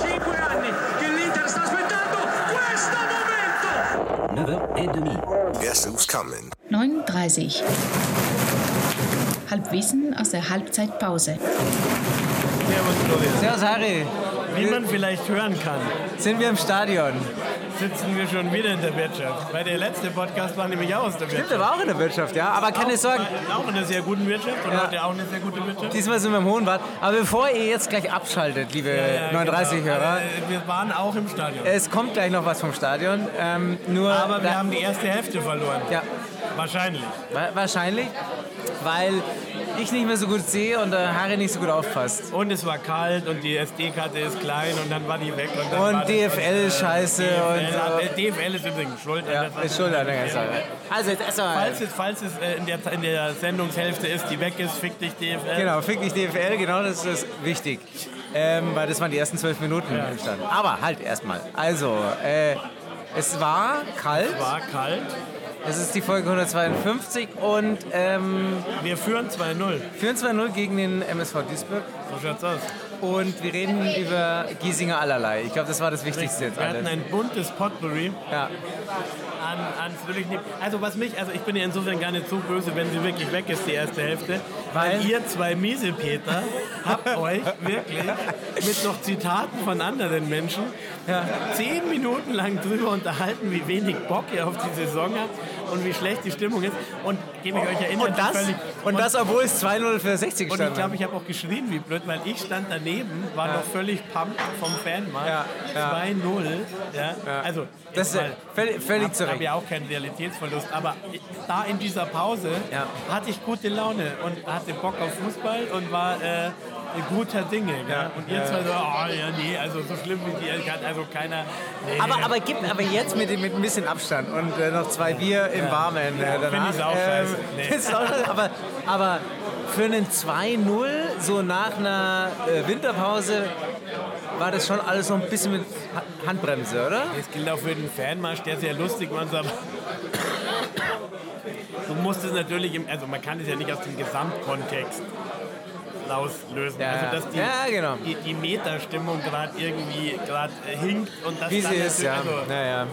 Cinque anni che l'Inter sta aspettando questo momento! 9h30. Guess who's coming? 39. Halbwissen aus der Halbzeitpause. Servus Harry, Wie man vielleicht hören kann, sind wir im Stadion. sitzen wir schon wieder in der Wirtschaft. Weil der letzte Podcast war nämlich auch aus der Stimmt Wirtschaft. aber auch in der Wirtschaft, ja. Aber keine Auch- Sorgen, Auch in einer sehr guten Wirtschaft und Ja. heute auch eine sehr gute Wirtschaft. diesmal sind wir im Hohenbad. Aber bevor ihr jetzt gleich abschaltet, liebe Ja, ja, 39-Hörer, genau. Äh, Wir waren auch im Stadion. es kommt gleich noch was vom Stadion. Ähm, nur Aber wir haben die erste Hälfte verloren. ja, Wahrscheinlich. wa- wahrscheinlich, weil ich nicht mehr so gut sehe und der Harry nicht so gut aufpasst. Und es war kalt und die SD-Karte ist klein und dann war die weg. Und, Und DFL ist scheiße DFL, und äh, DFL ist übrigens schuld. an Ja, ist schuld an der ganzen Sache. Also jetzt erstmal. Falls es, falls es äh, in, der, in der Sendungshälfte ist, die weg ist, fick dich DFL. Genau, fick dich DFL, genau das ist wichtig. Ähm, weil das waren die ersten zwölf Minuten im Stand. Aber halt erstmal. Also, äh, es war kalt. War kalt. Es ist die Folge 152 und ähm, Wir führen 2-0. führen 2-0 gegen den MSV Duisburg. So schaut's aus. Und wir reden über Giesinger allerlei. Ich glaube, das war das Wichtigste jetzt Wir hatten alles. ein buntes Potpourri Ja. An, an wirklich nicht. Also was mich, also ich bin ja insofern gar nicht so böse, wenn sie wirklich weg ist, die erste Hälfte. Weil, Weil? ihr zwei Miesepeter habt euch wirklich mit noch Zitaten von anderen Menschen zehn Minuten lang drüber unterhalten, wie wenig Bock ihr auf die Saison habt und wie schlecht die Stimmung ist. Und gebe ich euch erinnern, Und das, völlig, und das, obwohl es 2-0 für 60 und stand. ich glaube, ich habe auch geschrien wie blöd, weil ich stand daneben, war noch völlig pumped vom Fanmarkt. Ja, ja. 2-0. Ja. Also, Das ist ja mal- völlig, völlig ich zu habe ja auch keinen Realitätsverlust, aber da in dieser Pause Ja. hatte ich gute Laune und hatte Bock auf Fußball und war äh, guter Dinge. gell? Und ihr zwei so, oh ja, nee, also so schlimm wie die, kann also keiner. Nee. Aber, aber, gib, aber jetzt mit, dem- mit ein bisschen Abstand und äh, noch zwei Bier im Warmen äh, danach. Find ich's auch scheiße. Nee. auch aber, aber für einen 2-0, so nach einer äh, Winterpause, war das schon alles so ein bisschen mit Ha- Handbremse, oder? Es gilt auch für den Fanmarsch, der sehr lustig war. Du musst es natürlich, im, also man kann es ja nicht aus dem Gesamtkontext rauslösen. Ja, also dass die, Ja, genau. die, die Metastimmung gerade irgendwie gerade hinkt und das Wie sie ist, ja. also, ja.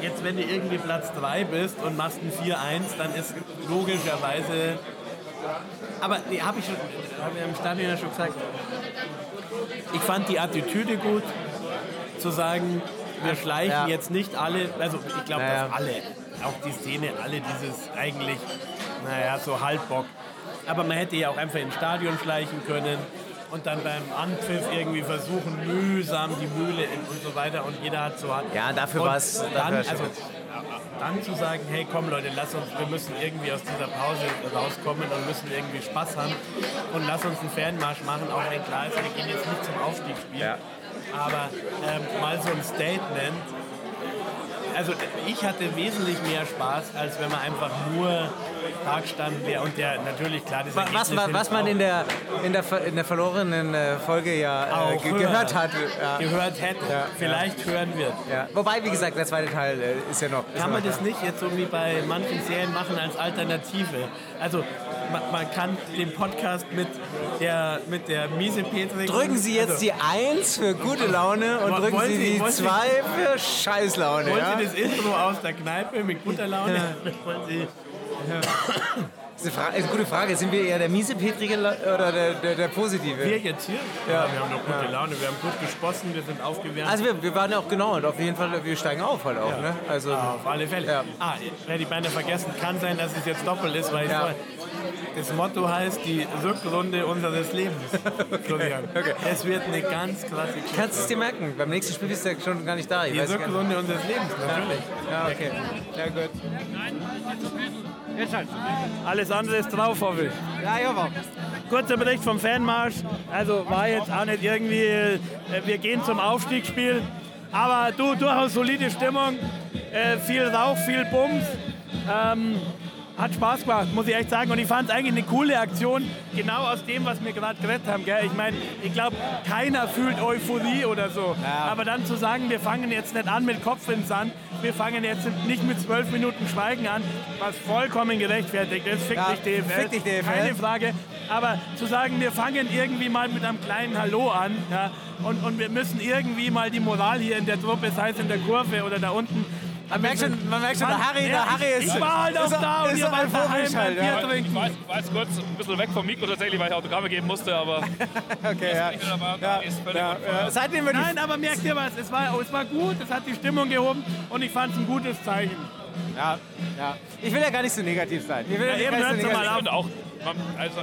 Jetzt, wenn du irgendwie Platz 3 bist und machst ein 4-1, dann ist logischerweise. Aber nee, habe ich schon, habe ich im Stadion ja schon gesagt. Ich fand die Attitüde gut, zu sagen, wir schleichen jetzt nicht alle, also ich glaube, dass alle, auch die Szene, alle dieses eigentlich, naja, so Halbbock. Aber man hätte ja auch einfach ins Stadion schleichen können und dann beim Anpfiff irgendwie versuchen, mühsam die Mühle und so weiter und jeder hat so Ja, dafür war es. dann, also, dann zu sagen, hey komm Leute, lass uns, wir müssen irgendwie aus dieser Pause rauskommen und müssen irgendwie Spaß haben und lass uns einen Fanmarsch machen, auch wenn klar ist, wir gehen jetzt nicht zum Aufstiegsspiel. Ja. Aber ähm, mal so ein Statement. Also ich hatte wesentlich mehr Spaß, als wenn man einfach nur da gestanden wäre und der natürlich klar das was, was, was man in der, in der, in der verlorenen äh, Folge ja äh, gehört hat. Ja. auch gehört hätte, Ja, vielleicht hören wird. Ja. Wobei, wie gesagt, der zweite Teil äh, ist ja noch. Ist Kann noch man das nicht jetzt so wie bei manchen Serien machen als Alternative? Also man, man kann den Podcast mit der, mit der miese Petri... Drücken Sie jetzt also, die 1 für gute Laune und drücken Sie Sie- die wollen Sie- 2 für Scheißlaune. Wollen Ja? Sie das Intro aus der Kneipe mit guter Laune? Wollen Sie Das ist eine, gute Frage. Sind wir eher der miese Petrige oder der, der, der positive? wir jetzt hier? Ja, wir haben doch gute Laune, wir haben gut gesprossen, wir sind aufgewärmt. also wir, wir waren ja auch genau und auf jeden Fall, wir steigen auf halt auch. Ne? Also, Ah, auf alle Fälle. Ja. Ah, hätte ich beinahe vergessen. Kann sein, dass es jetzt doppelt ist, weil ich Ja. das Motto heißt die Rückrunde unseres Lebens. Florian. Okay. Es wird eine ganz klasse Geschichte. Kannst du es dir merken? Beim nächsten Spiel bist du ja schon gar nicht da. Ich Die. Rückrunde unseres Lebens, natürlich. Ja, okay. Ja, gut. Alles andere ist drauf, hoffe ich. Ja, ja, Kurzer Bericht vom Fanmarsch. Also war jetzt auch nicht irgendwie, äh, wir gehen zum Aufstiegsspiel. Aber du, durchaus solide Stimmung. Äh, viel Rauch, viel Bums. Ähm, hat Spaß gemacht, muss ich echt sagen. Und ich fand es eigentlich eine coole Aktion, genau aus dem, was wir gerade geredet haben. Gell? Ich meine, ich glaube, keiner fühlt Euphorie oder so. Ja. Aber dann zu sagen, wir fangen jetzt nicht an mit Kopf in den Sand, wir fangen jetzt nicht mit zwölf Minuten Schweigen an, was vollkommen gerechtfertigt ist. Fick Ja, dich DFL. fick dich, DFL. Keine Frage. Aber zu sagen, wir fangen irgendwie mal mit einem kleinen Hallo an ja, und, und wir müssen irgendwie mal die Moral hier in der Truppe, sei es in der Kurve oder da unten, Man merkt schon, man merkt schon der Harry, der Harry ist. ich war halt auch ist, da und ist ihr wart daheim halt, Bier ja. trinken. Ich war, ich war jetzt kurz ein bisschen weg vom Mikro tatsächlich, weil ich Autogramme geben musste, aber Okay, ja. Ja, ja, ja. Seitdem wir Nein, aber merkt ihr was? Es war, es war gut, es hat die Stimmung gehoben und ich fand es ein gutes Zeichen. Ja, ja. Ich will ja gar nicht so negativ sein. Ich will ja, Ja, eben, nicht so negativ Ich finde auch, man, also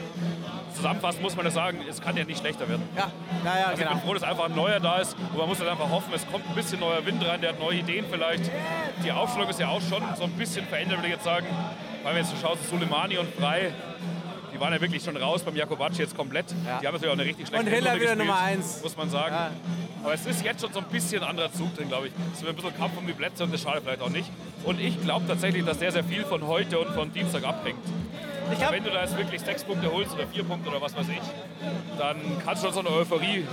zusammenfassend muss man das sagen, es kann ja nicht schlechter werden. Ja, naja, Also ich genau. bin froh, dass einfach ein neuer da ist und man muss halt einfach hoffen, es kommt ein bisschen neuer Wind rein, der hat neue Ideen vielleicht. Die Aufstellung ist ja auch schon so ein bisschen verändert, würde ich jetzt sagen. Weil wenn du jetzt schaust, Soleimani und Frei, die waren ja wirklich schon raus beim Jakobacci jetzt komplett. Ja. Die haben natürlich auch eine richtig schlechte Und Hiller wieder Nummer eins. Muss man sagen. Ja. Aber es ist jetzt schon so ein bisschen anderer Zug drin, glaube ich. Es wird ein bisschen Kampf um die Plätze und das schadet vielleicht auch nicht. Und ich glaube tatsächlich, dass sehr, sehr viel von heute und von Dienstag abhängt. Ich glaub, Wenn du da jetzt wirklich sechs Punkte holst oder vier Punkte oder was weiß ich, dann kannst du schon so eine Euphorie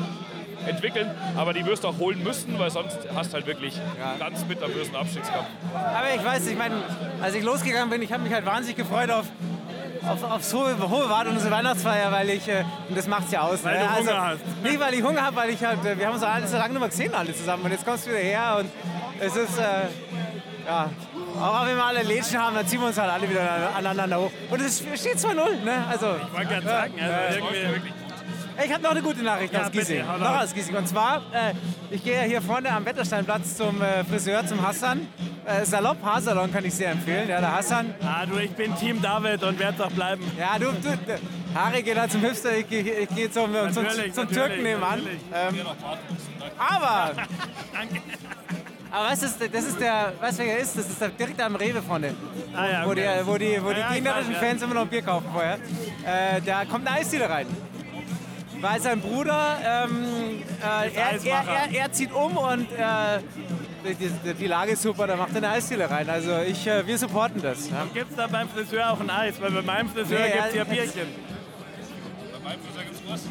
entwickeln. Aber die wirst du auch holen müssen, weil sonst hast du halt wirklich Ja. ganz bitterbösen Abstiegskampf. aber ich weiß, ich meine, als ich losgegangen bin, ich habe mich halt wahnsinnig gefreut auf, auf, auf so hohe Wart und unsere Weihnachtsfeier, weil ich, äh, und das macht's ja aus. Weil ne? du Hunger hast. Nicht, weil ich Hunger habe, weil ich halt, äh, wir haben uns alles so lange nicht mehr gesehen alle zusammen und jetzt kommst du wieder her und es ist, äh, ja, auch wenn wir alle Lädchen haben, dann ziehen wir uns halt alle wieder aneinander hoch. Und es steht 2-0, ne? Also, Ich wollte gerade sagen, also irgendwie. ich habe noch eine gute Nachricht Ja, aus bitte, Giesing. hau Noch aus Giesing. Und zwar, äh, ich gehe ja hier vorne am Wettersteinplatz zum äh, Friseur, zum Hassan. Äh, Salopp Haarsalon kann ich sehr empfehlen. Ja, der Hassan. Ah, du, ich bin Team David und werde es auch bleiben. Ja, du, du, Harry geht halt zum Hipster, ich, gehe- ich gehe zum, zum, zum natürlich, Türken nebenan. Ähm, aber, Danke. Aber weißt du, das ist der, du, wer er ist? Das ist der, direkt am Rewe vorne. Ah, ja, Wo die, okay. wo die, wo die Ja, ja, ich gegnerischen weiß, ja. Fans immer noch ein Bier kaufen vorher. Äh, da kommt eine Eisdiele rein. Weil sein Bruder, ähm, äh, er, er, er, er zieht um und äh, die, die, die Lage ist super, da macht er eine Eisdiele rein. Also ich, äh, wir supporten das. Ja. Gibt es da beim Friseur auch ein Eis? Weil bei meinem Friseur Nee, gibt es ja, ja Bierchen. Bei meinem Friseur gibt es was.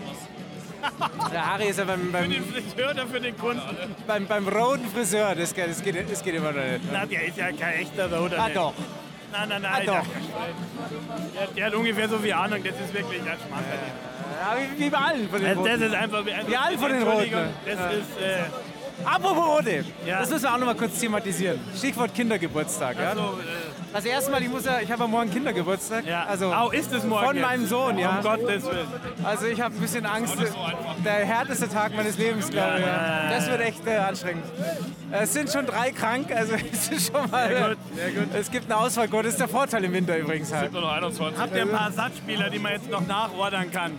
Der Harry ist ja beim, Für beim, den Friseur oder für den Kunden? beim, beim roten Friseur, das, geht- das, geht, das geht immer noch nicht. Na, der ist ja kein echter Roder. Ah nicht. doch. Nein, nein, nein. Ah, doch. Der, der hat ungefähr so viel Ahnung, das ist wirklich ein Schmarrn. Ja, wie, wie bei allen von den Roten. das ist einfach wie Wie alle von den Roten. Das ist. Äh, Apropos Rote, Ja. das müssen wir auch noch mal kurz thematisieren. Stichwort Kindergeburtstag. Ja? so, äh, Also erstmal, ich muss ja, ich habe ja morgen Kindergeburtstag. ja. Also Au, ist es morgen? von jetzt? meinem Sohn, ja. Um Gottes Willen. Also ich habe ein bisschen Angst. Der härteste Tag meines Lebens, glaube ich. Ja. Das wird echt äh, anstrengend. Es sind schon drei krank, also es ist schon mal. Sehr gut, sehr gut. Es gibt einen Ausfallcode, das ist der Vorteil im Winter übrigens halt. Nur noch 21. Habt ihr ein paar Ersatzspieler, die man jetzt noch nachordern kann?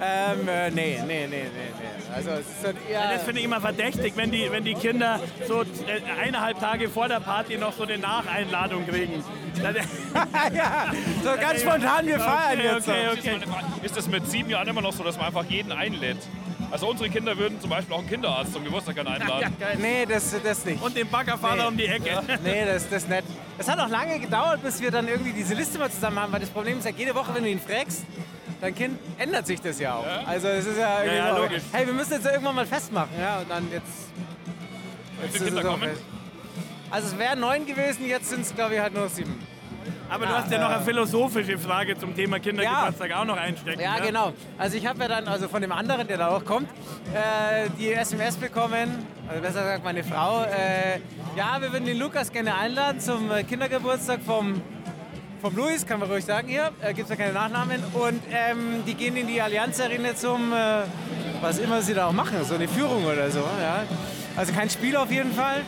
Ähm, äh, nee, nee, nee, nee, nee. Also es ist halt eher. Das finde ich immer verdächtig, wenn die, wenn die Kinder so äh, eineinhalb Tage vor der Party noch so eine Nacheinladung kriegen. Ja, so ganz spontan, wir feiern okay, jetzt. okay, Frage, ist das mit sieben Jahren immer noch so, dass man einfach jeden einlädt? Also unsere Kinder würden zum Beispiel auch einen Kinderarzt zum Geburtstag gerne einladen. Nee, das, das nicht. Und den Baggerfahrer Nee. um die Ecke. Nee, das, das nicht. Es hat auch lange gedauert, bis wir dann irgendwie diese Liste mal zusammen haben, weil das Problem ist ja, jede Woche, wenn du ihn fragst, dein Kind ändert sich das ja auch. Also es ist ja, ja, so, logisch. hey, wir müssen jetzt ja irgendwann mal festmachen. Ja, und dann jetzt... Jetzt ist Kinder es kommen? Also es wären neun gewesen, jetzt sind es glaube ich halt nur sieben. Aber du Ja, hast ja noch äh, eine philosophische Frage zum Thema Kindergeburtstag auch noch einstecken. Ja, ne? genau. Also ich habe ja dann, also von dem anderen, der da auch kommt, äh, die SMS bekommen, also besser gesagt meine Frau, äh, ja, wir würden den Lukas gerne einladen zum äh, Kindergeburtstag vom, vom Luis, kann man ruhig sagen hier, äh, gibt es ja keine Nachnamen. Und ähm, die gehen in die Allianz Arena zum, äh, was immer sie da auch machen, so eine Führung oder so. Ja. Also kein Spiel auf jeden Fall.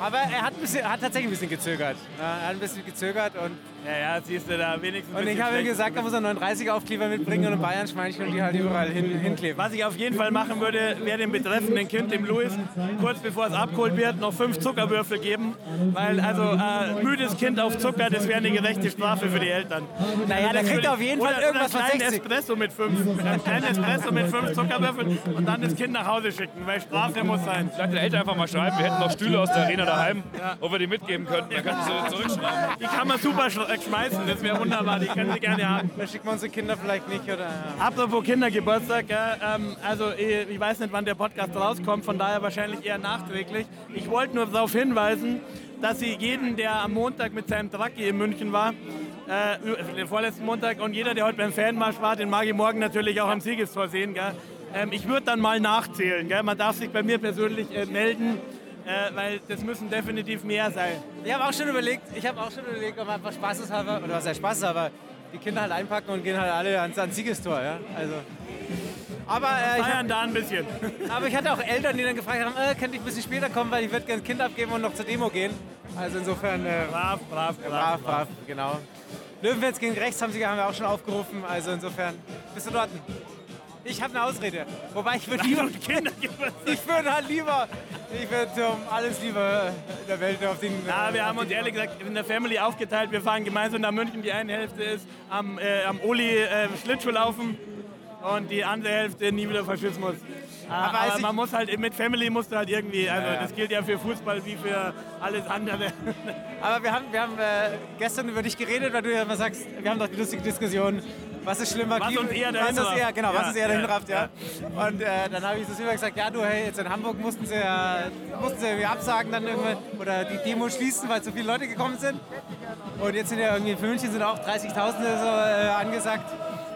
Aber er hat, ein bisschen, hat tatsächlich ein bisschen gezögert. Ja, er hat ein bisschen gezögert und Ja, ja, siehst du da wenigstens. und ich habe ihm gesagt, er muss einen 39-Aufkleber mitbringen und ein Bayern-Schweinchen und die halt überall hin, hinkleben. Was ich auf jeden Fall machen würde, wäre dem betreffenden Kind, dem Louis, kurz bevor es abgeholt wird, noch fünf Zuckerwürfel geben. Weil also äh, müdes Kind auf Zucker, das wäre eine gerechte Strafe für die Eltern. Naja, der kriegt auf jeden Fall oder, irgendwas oder von einen kleinen 60. Espresso mit fünf, einen kleinen Espresso mit fünf Zuckerwürfeln und dann das Kind nach Hause schicken, weil Strafe muss sein. Vielleicht den Eltern einfach mal schreiben, wir hätten noch Stühle aus der Arena daheim, ob wir die mitgeben könnten. Dann kannst du sie zurückschreiben. Die kann man super sch- äh, schmeißen, das wäre wunderbar, die können Sie gerne haben. Da schicken wir unsere Kinder vielleicht nicht, oder? Apropos Kindergeburtstag, ja, ähm, also ich, ich weiß nicht, wann der Podcast rauskommt, von daher wahrscheinlich eher nachträglich. Ich wollte nur darauf hinweisen, dass Sie jeden, der am Montag mit seinem Trucki in München war, äh, den vorletzten Montag und jeder, der heute beim Fanmarsch war, den mag ich morgen natürlich auch am Siegestor sehen. Gell? Ähm, ich würde dann mal nachzählen. Gell? Man darf sich bei mir persönlich äh, melden, äh, weil das müssen definitiv mehr sein. Ich habe auch schon überlegt, ich habe auch schon überlegt, ob einfach spaßeshalber, oder was heißt spaßeshalber, die Kinder halt einpacken und gehen halt alle ans, ans Siegestor, ja. Also. Aber, äh, ich hab, Feiern da ein bisschen. aber ich hatte auch Eltern, die dann gefragt haben, äh, könnte ich ein bisschen später kommen, weil ich würde gerne ein Kind abgeben und noch zur Demo gehen. Also insofern, äh, Brav, brav, brav, brav, genau. Löwenfels gegen rechts haben sie haben wir auch schon aufgerufen, also insofern, bist du dort? Ich habe eine Ausrede. Wobei ich würde lieber, Kindergeburtstag. ich würde halt lieber, ich würde um alles lieber in der Welt auf den... Äh, wir haben uns ehrlich gesagt in der Family aufgeteilt. Wir fahren gemeinsam nach München. Die eine Hälfte ist am, äh, am Oli äh, Schlittschuhlaufen und die andere Hälfte nie wieder Faschismus. Aber, als aber ich- man muss halt mit Family musst du halt irgendwie, also Ja, ja. das gilt ja für Fußball wie für alles andere. Aber wir haben, wir haben äh, gestern über dich geredet, weil du ja immer sagst, wir haben doch die lustige Diskussion, was ist schlimmer? Was Klima- uns eher was ist eher, Genau, was Ja, ist eher ja, dahin rafft, ja. Und äh, dann habe ich so immer gesagt, ja du, hey, jetzt in Hamburg mussten sie ja mussten sie irgendwie absagen dann irgendwann oder die Demo schließen, weil so viele Leute gekommen sind. Und jetzt sind ja irgendwie für München sind auch 30.000 oder so äh, angesagt.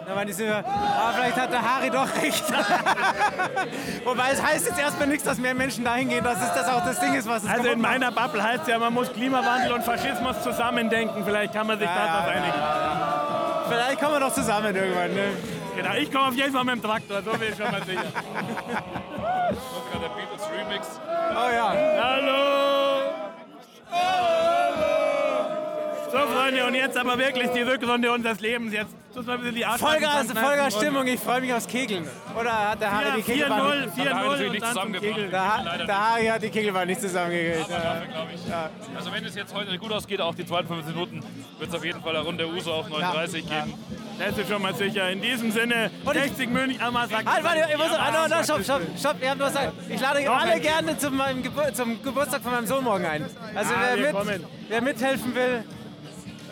Da meinte ich so, ah, vielleicht hat der Harry doch recht. Wobei es heißt jetzt erstmal nichts, dass mehr Menschen dahin gehen, dass es das auch das Ding ist, was es Also in meiner Bubble heißt ja, man muss Klimawandel und Faschismus zusammendenken. Vielleicht kann man sich Ja, da ja, drauf ja, einigen. Vielleicht kommen wir doch zusammen irgendwann. Ne? Genau, ich komme auf jeden Fall mit dem Traktor, so viel ist schon mal sicher. Kommt gerade der Beatles Remix. Oh ja. Hallo! So, Freunde, und jetzt aber wirklich die Rückrunde unseres Lebens. Jetzt Vollgas, Vollgas Stimmung, ich freue mich aufs Kegeln. Oder hat der Harry die 4-0, Kegelbahn... 4-0 Haben wir natürlich und nicht zusammengebracht. Der, Harry hat die Kegelbahn nicht zusammengekriegt. Aber dafür glaube ich. Also wenn es jetzt heute gut ausgeht, auch die 52 Minuten, wird es auf jeden Fall eine Runde Uso auf 39 geben. Das ist schon mal sicher. In diesem Sinne, 60 München, einmal sagt Halt, warte, ich muss, ah, no, no, stopp, stopp, stopp, ich, nur gesagt, ich lade euch alle gerne zum, meinem Gebur zum Geburtstag von meinem Sohn morgen ein. Also Ah, wer, mit, wer mithelfen will,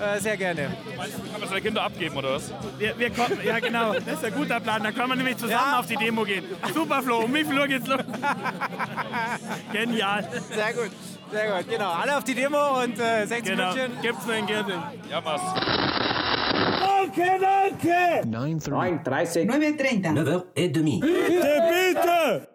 äh, sehr gerne. Meinst du, kann man seine Kinder abgeben oder was? Wir, wir kommen, ja genau, das ist ein guter Plan. Dann können wir nämlich zusammen Ja. auf die Demo gehen. Super, Flo. Um wie viel Uhr geht's los? Genial. Sehr gut, sehr gut, genau. Alle auf die Demo und äh, 60 Genau. München. Gibt's nur in Girsing. Ja, Mas. 9.30. 9h30. 9h30. Bitte, bitte